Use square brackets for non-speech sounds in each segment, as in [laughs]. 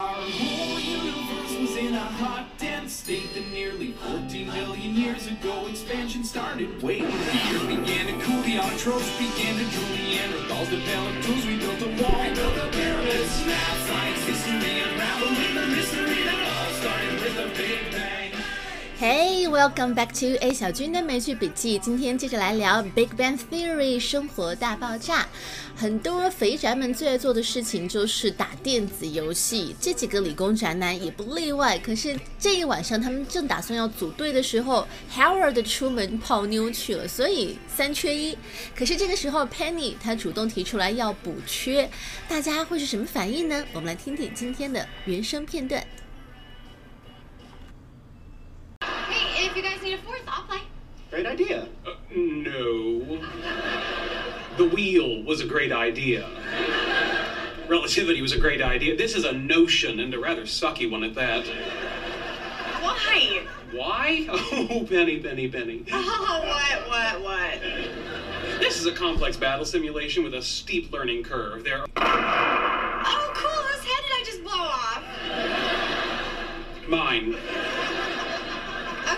Our whole universe was in a hot, dense state that nearly 14 billion years ago expansion started. Wait, the earth began to cool, the autotrophs began to drool, Neanderthals developed tools, we built a wall, we built the pyramids, math, science, history, unraveling the mystery that all started with a big bang. Hey, welcome back to A 小军的美剧笔记。今天接着来聊《Big Bang Theory》生活大爆炸。很多肥宅们最爱做的事情就是打电子游戏，这几个理工宅男也不例外。可是这一晚上，他们正打算要组队的时候，Howard 出门泡妞去了，所以三缺一。可是这个时候，Penny 他主动提出来要补缺，大家会是什么反应呢？我们来听听今天的原声片段。Great idea. Uh, no. The wheel was a great idea. Relativity was a great idea. This is a notion, and a rather sucky one at that. Why? Why? [laughs] Oh, Penny, Penny, Penny. Oh, [laughs] what, what, what? This is a complex battle simulation with a steep learning curve. There. Oh, cool. Whose head did I just blow off? Mine.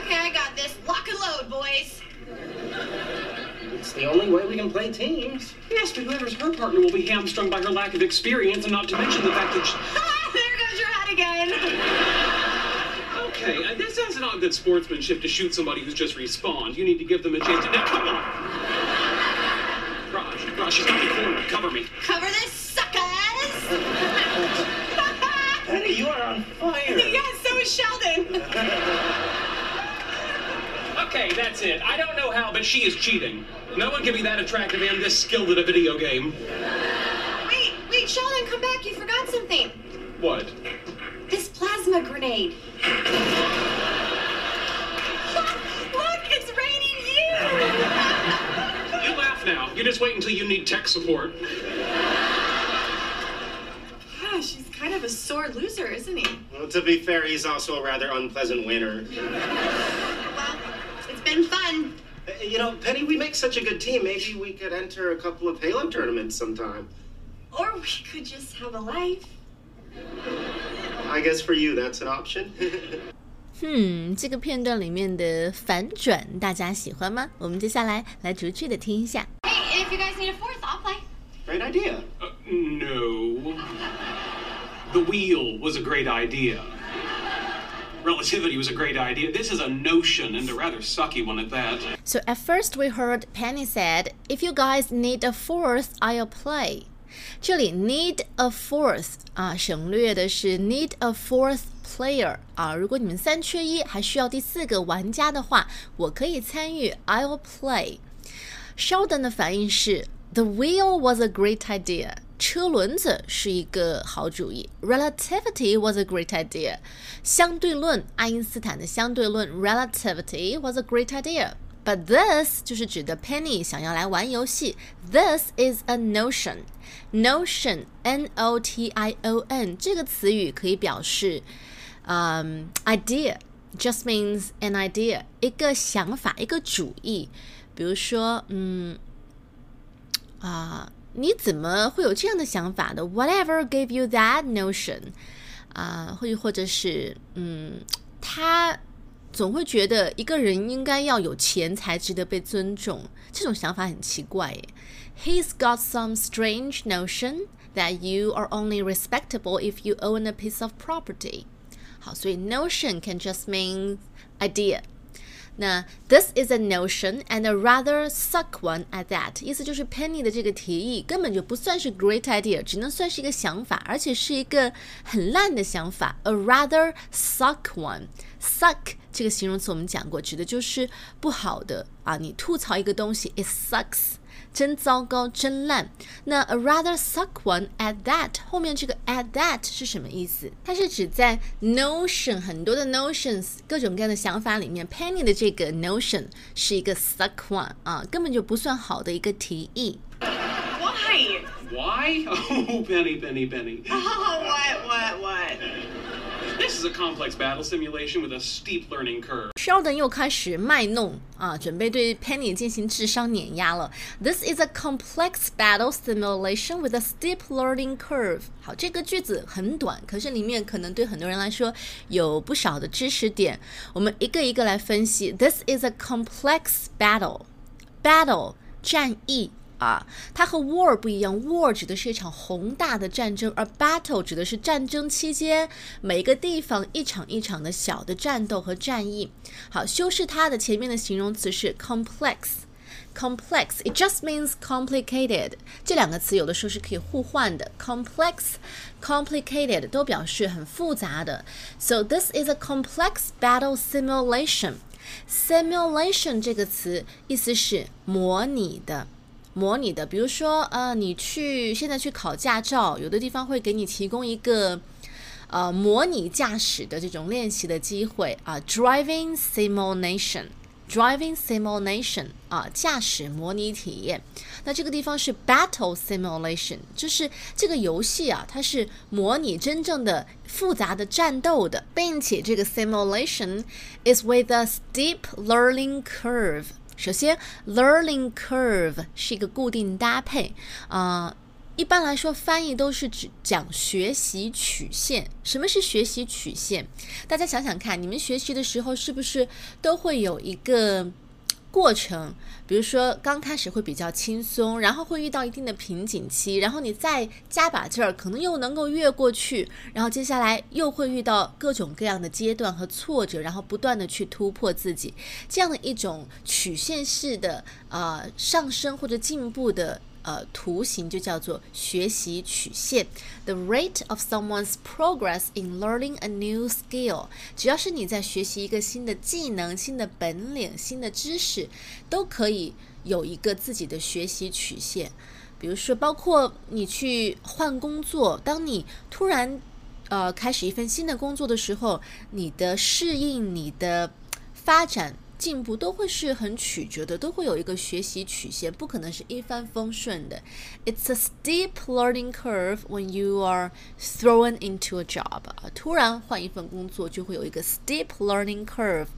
Okay, I got this. Lock and load, boys. It's the only way we can play teams. Yes, but whoever's her partner will be hamstrung by her lack of experience, and not to mention the fact that. She... [laughs] there goes your hat again. Okay, uh, this is not good sportsmanship to shoot somebody who's just respawned. You need to give them a chance to. Now, come on! Raj, Raj, she's got me cornered. Cover me. Cover this, suckers. [laughs] Penny, you are on fire. [laughs] yeah, so is Sheldon. Okay, that's it. I don't know how, but she is cheating. No one can be that attractive and this skilled at a video game. Wait, wait, Sheldon, come back. You forgot something. What? This plasma grenade. [laughs] Look, it's raining you. You laugh now. You just wait until you need tech support. Ah, Gosh, he's kind of a sore loser, isn't he? Well, to be fair, he's also a rather unpleasant winner Well, it's been fun. Uh, You know, Penny, we make such a good team. Maybe we could enter a couple of Halo tournaments sometime. Or we could just have a life. I guess for you, that's an option. [laughs] 嗯，这个片段里面的反转，大家喜欢吗？我们接下来来逐句的听一下。 Hey, if you guys need a fourth, I'll play. Great idea. Uh, no. The wheel was a great idea. Relativity was a great idea. This is a notion, and a rather sucky one at that. So at first we heard Penny said, "If you guys need a fourth, I'll play." 这里 need a fourth 啊，省略的是 need a fourth player 啊。如果你们三缺一，还需要第四个玩家的话，我可以参与，I'll play。Sheldon 的反应是 The wheel was a great idea。 车轮子是一个好主意，relativity was a great idea。相对论，爱因斯坦的相对论 relativity was a great idea。But this 就是指的 Penny 想要来玩游戏，This is a notion。Notion N O T I O N 这个词语可以表示，嗯、idea just means an idea，一个想法，一个主意。比如说，嗯，啊、 你怎么会有这样的想法的？Whatever gave you that notion？啊、或者或者是，嗯，他总会觉得一个人应该要有钱才值得被尊重，这种想法很奇怪耶。He's got some strange notion that you are only respectable if you own a piece of property。好，所以 notion can just mean idea。 那 this is a notion and a rather suck one at that，意思就是 Penny 的这个提议根本就不算是 great idea，只能算是一个想法，而且是一个很烂的想法，a rather suck one。suck 这个形容词我们讲过，指的就是不好的啊，你吐槽一个东西，it sucks。真糟糕，真烂。那 a rather suck one at that 后面这个 at that 是什么意思？它是指在 notion 很多的 notions 各种各样的想法里面，Penny 的这个 notion 是一个 suck one 啊，根本就不算好的一个提议。Why? Why? Oh, Penny, Penny, Penny. Oh, what, what, what? This is is a complex battle simulation with a steep learning curve. Sheldon 又开始卖弄啊，准备对 Penny 进行智商碾压了。This is a complex battle simulation with a steep learning curve。好，这个句子很短，可是里面可能对很多人来说有不少的知识点。我们一个一个来分析。This is a complex battle。Battle 战役。 啊，它和 war 不一样，war 指的是一场宏大的战争，而 battle 指的是战争期间每个地方一场一场的小的战斗和战役。好，修饰它的前面的形容词是 complex，complex，it just means complicated。这两个词有的时候是可以互换的，complex，complicated 都表示很复杂的。So this is a complex battle simulation。simulation 这个词意思是模拟的。模拟的，比如说，呃，你去现在去考驾照，有的地方会给你提供一个，呃，模拟驾驶的这种练习的机会啊，driving simulation，driving simulation 啊，驾驶模拟体验。那这个地方是 battle simulation，就是这个游戏啊，它是模拟真正的复杂的战斗的，并且这个 simulation is with a steep learning curve。首先，learning curve 是一个固定搭配啊、一般来说，翻译都是指讲学习曲线。什么是学习曲线？大家想想看，你们学习的时候是不是都会有一个过程？比如说，刚开始会比较轻松，然后会遇到一定的瓶颈期，然后你再加把劲儿，可能又能够越过去，然后接下来又会遇到各种各样的阶段和挫折，然后不断的去突破自己，这样的一种曲线式的呃上升或者进步的。呃，图形就叫做学习曲线。The rate of someone's progress in learning a new skill，只要是你在学习一个新的技能、新的本领、新的知识，都可以有一个自己的学习曲线。比如说，包括你去换工作，当你突然呃开始一份新的工作的时候，你的适应、你的发展。进步都会是很曲折的，都会有一个学习曲线，不可能是一帆风顺的。It's a steep learning curve when you are thrown into a job 啊。突然换一份工作，就会有一个 steep learning curve。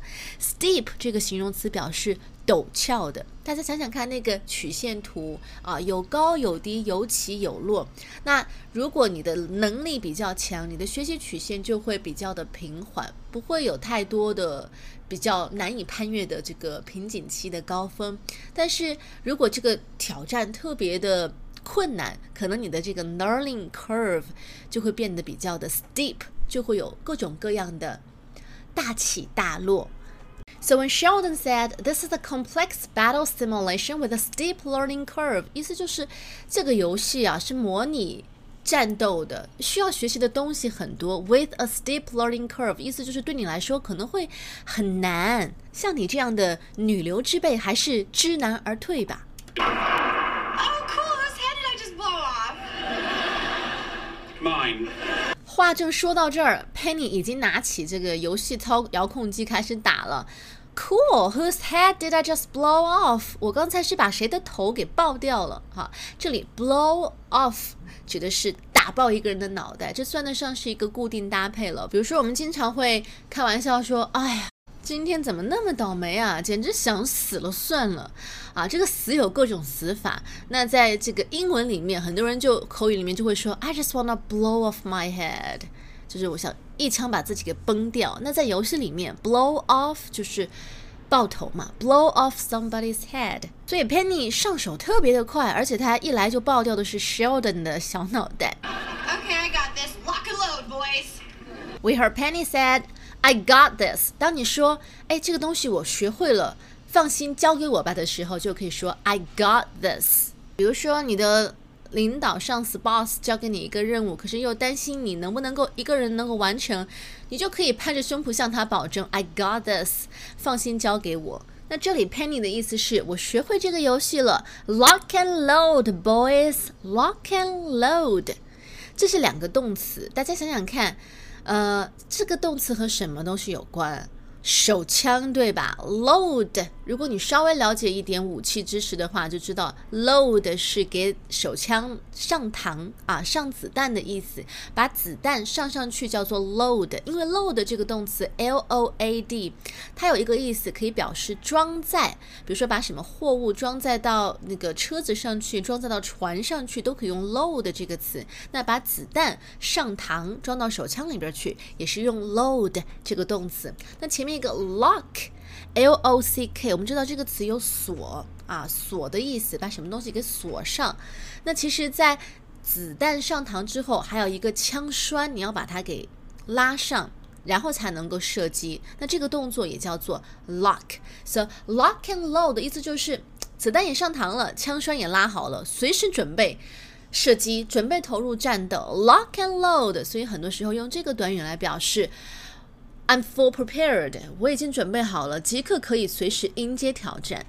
Steep 这个形容词表示陡峭的。大家想想看，那个曲线图啊，有高有低，有起有落。那如果你的能力比较强，你的学习曲线就会比较的平缓，不会有太多的。比较难以攀越的这个瓶颈期的高峰，但是如果这个挑战特别的困难，可能你的这个 learning curve 就会变得比较的 steep，就会有各种各样的大起大落。So when Sheldon said this is a complex battle simulation with a steep learning curve，意思就是这个游戏啊是模拟。 战斗的需要学习的东西很多，with a steep learning curve，意思就是对你来说可能会很难。像你这样的女流之辈，还是知难而退吧。Oh, cool! Whose head did I just blow off? Mine. 话正说到这儿，Penny 已经拿起这个游戏操遥控机开始打了。Cool, whose head did I just blow off? 我刚才是把谁的头给爆掉了？哈，这里 blow off 指的是打爆一个人的脑袋，这算得上是一个固定搭配了。比如说，我们经常会开玩笑说：“哎呀，今天怎么那么倒霉啊？简直想死了算了。”啊，这个死有各种死法。那在这个英文里面，很多人就口语里面就会说：“I just wanna blow off my head。”就是我想一枪把自己给崩掉。那在游戏里面，blow off 就是爆头嘛，blow off somebody's head。所以 Penny 上手特别的快，而且他一来就爆掉的是 Sheldon 的小脑袋。Okay, I got this. Lock and load, boys. We heard Penny said, "I got this." 当你说“哎，这个东西我学会了，放心交给我吧”的时候，就可以说 "I got this." 比如说你的。领导、上司、boss 交给你一个任务，可是又担心你能不能够一个人能够完成，你就可以拍着胸脯向他保证：“I got this，放心交给我。”那这里 Penny 的意思是我学会这个游戏了。Lock and load, boys. Lock and load，这是两个动词，大家想想看，呃，这个动词和什么东西有关？手枪对吧？Load，如果你稍微了解一点武器知识的话，就知道 load 是给手枪上膛啊，上子弹的意思。把子弹上上去叫做 load，因为 load 这个动词 L O A D，它有一个意思可以表示装载，比如说把什么货物装载到那个车子上去，装载到船上去，都可以用 load 这个词。那把子弹上膛装到手枪里边去，也是用 load 这个动词。那前面。一个 lock，L O C K，我们知道这个词有锁啊，锁的意思，把什么东西给锁上。那其实，在子弹上膛之后，还有一个枪栓，你要把它给拉上，然后才能够射击。那这个动作也叫做 lock。So lock and load 的意思就是，子弹也上膛了，枪栓也拉好了，随时准备射击，准备投入战斗。Lock and load，所以很多时候用这个短语来表示。I'm full prepared. 我已经准备好了，即刻可以随时迎接挑战。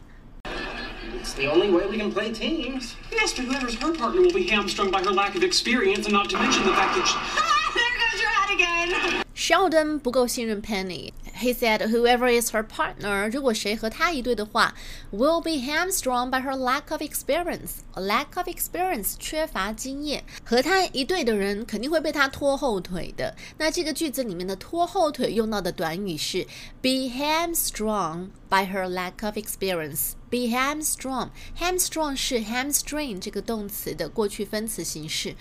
It's the only way we can play teams. Yes, but whoever's her partner will be hamstrung by her lack of experience, and not to mention the fact that she. [laughs] there goes your hat again. Sheldon 不够信任 Penny。He said, "Whoever is her partner，如果谁和她一对的话，will be hamstrung by her lack of experience. Lack of experience，缺乏经验，和她一对的人肯定会被她拖后腿的。那这个句子里面的拖后腿用到的短语是 be hamstrung by her lack of experience. Be hamstrung. Hamstrung 是 hamstring 这个动词的过去分词形式。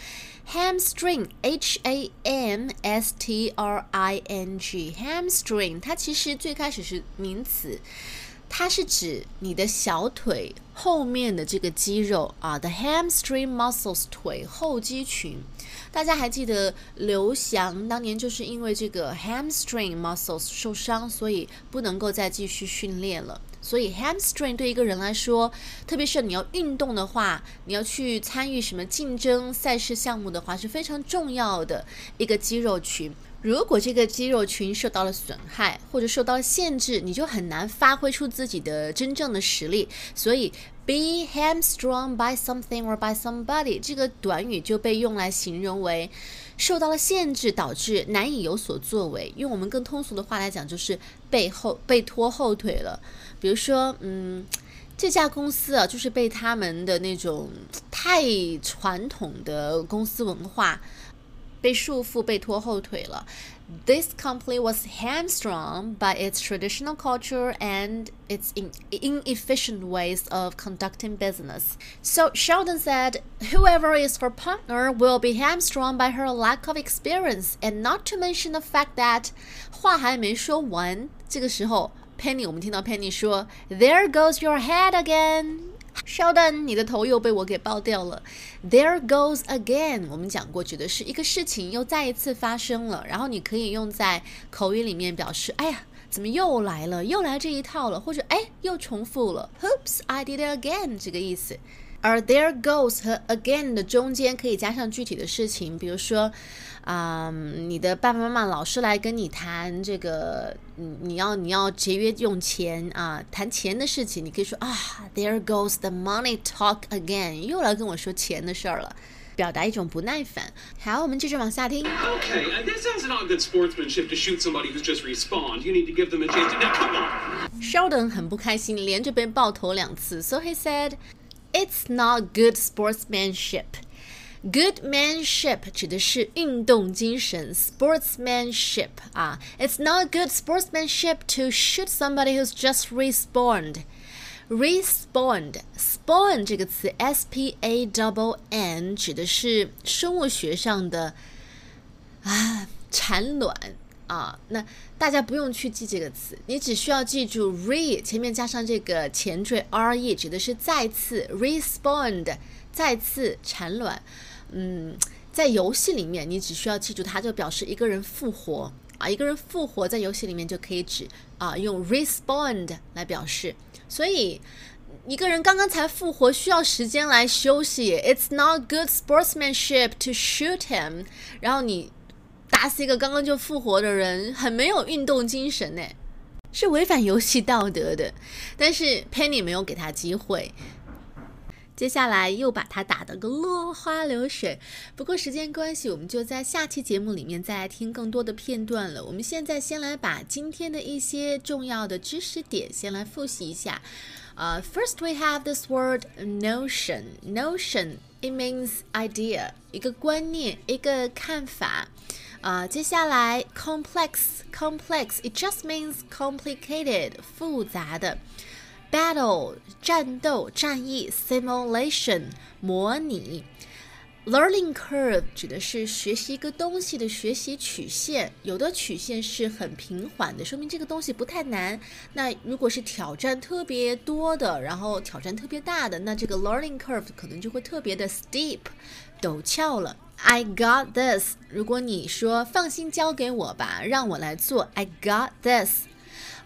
Hamstring，H A M S T R I N G，hamstring 它其实最开始是名词，它是指你的小腿后面的这个肌肉啊，the hamstring muscles 腿后肌群。大家还记得刘翔当年就是因为这个 hamstring muscles 受伤，所以不能够再继续训练了。所以 hamstring 对一个人来说，特别是你要运动的话，你要去参与什么竞争赛事项目的话，是非常重要的一个肌肉群。如果这个肌肉群受到了损害或者受到了限制，你就很难发挥出自己的真正的实力。所以 be hamstrung by something or by somebody 这个短语就被用来形容为受到了限制，导致难以有所作为。用我们更通俗的话来讲，就是背后被拖后腿了。比如说，嗯，这家公司啊，就是被他们的那种太传统的公司文化。被束缚、被拖后腿了。This company was hamstrung by its traditional culture and its in inefficient ways of conducting business. So Sheldon said, whoever is her partner will be hamstrung by her lack of experience, and not to mention the fact that 话还没说完，这个时候 Penny 我们听到 Penny 说，There goes your head again。 稍等，你的头又被我给爆掉了。There goes again，我们讲过，指的是一个事情又再一次发生了，然后你可以用在口语里面表示，哎呀，怎么又来了，又来这一套了，或者哎，又重复了。Oops，I did it again，这个意思。而 there goes 和 again 的中间可以加上具体的事情，比如说，啊，你的爸爸妈妈老是来跟你谈这个，嗯，你要你要节约用钱啊，谈钱的事情，你可以说啊，there goes the money talk again，又来跟我说钱的事儿了，表达一种不耐烦。好，我们接着往下听。Okay, this is not good sportsmanship to shoot somebody who's just respawned. You need to give them a chance. Now come on. Sheldon 很不开心，连着被爆头两次，so he said. It's not good sportsmanship. Goodmanship 指的是运动精神，sportsmanship 啊，It's not good sportsmanship to shoot somebody who's just respawned. Respawned, spawn 这个词，s p a double n 指的是生物学上的啊产卵 啊，那大家不用去记这个词，你只需要记住 re 前面加上这个前缀 re，指的是再次 respond，再次产卵。嗯，在游戏里面，你只需要记住它，就表示一个人复活啊，一个人复活在游戏里面就可以指啊，用 respond 来表示。所以一个人刚刚才复活，需要时间来休息。It's not good sportsmanship to shoot him。然后你。打死一个刚刚就复活的人，很没有运动精神呢，是违反游戏道德的。但是 Penny 没有给他机会。接下来又把他打得个落花流水。不过时间关系，我们就在下期节目里面再来听更多的片段了。我们现在先来把今天的一些重要的知识点先来复习一下。Uh, first, we have this word notion. Notion, it means idea，一个观念，一个看法。啊、接下来 complex, complex, it just means complicated，复杂的。battle 战斗、战役，simulation 模拟。Learning curve 指的是学习一个东西的学习曲线，有的曲线是很平缓的，说明这个东西不太难。那如果是挑战特别多的，然后挑战特别大的，那这个 learning curve 可能就会特别的 steep，陡峭了。I got this。如果你说放心交给我吧，让我来做，I got this。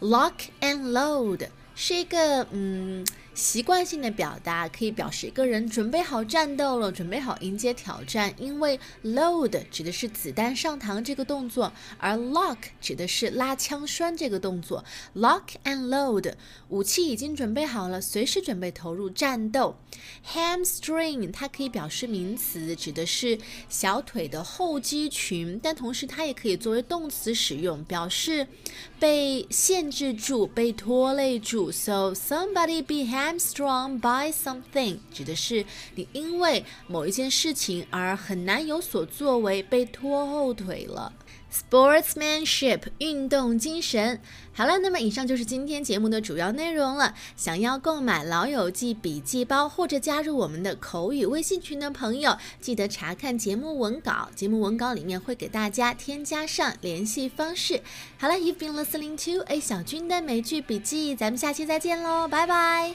Lock and load 是一个嗯。习惯性的表达可以表示一个人准备好战斗了，准备好迎接挑战。因为 load 指的是子弹上膛这个动作，而 lock 指的是拉枪栓这个动作。Lock and load，武器已经准备好了，随时准备投入战斗。Hamstring 它可以表示名词，指的是小腿的后肌群，但同时它也可以作为动词使用，表示被限制住、被拖累住。So somebody be ham I'm strong by something 指的是你因为某一件事情而很难有所作为，被拖后腿了。Sportsmanship 运动精神。好了，那么以上就是今天节目的主要内容了。想要购买《老友记》笔记包或者加入我们的口语微信群的朋友，记得查看节目文稿。节目文稿里面会给大家添加上联系方式。好了，You've been listening to A 小军的美剧笔记，咱们下期再见喽，拜拜。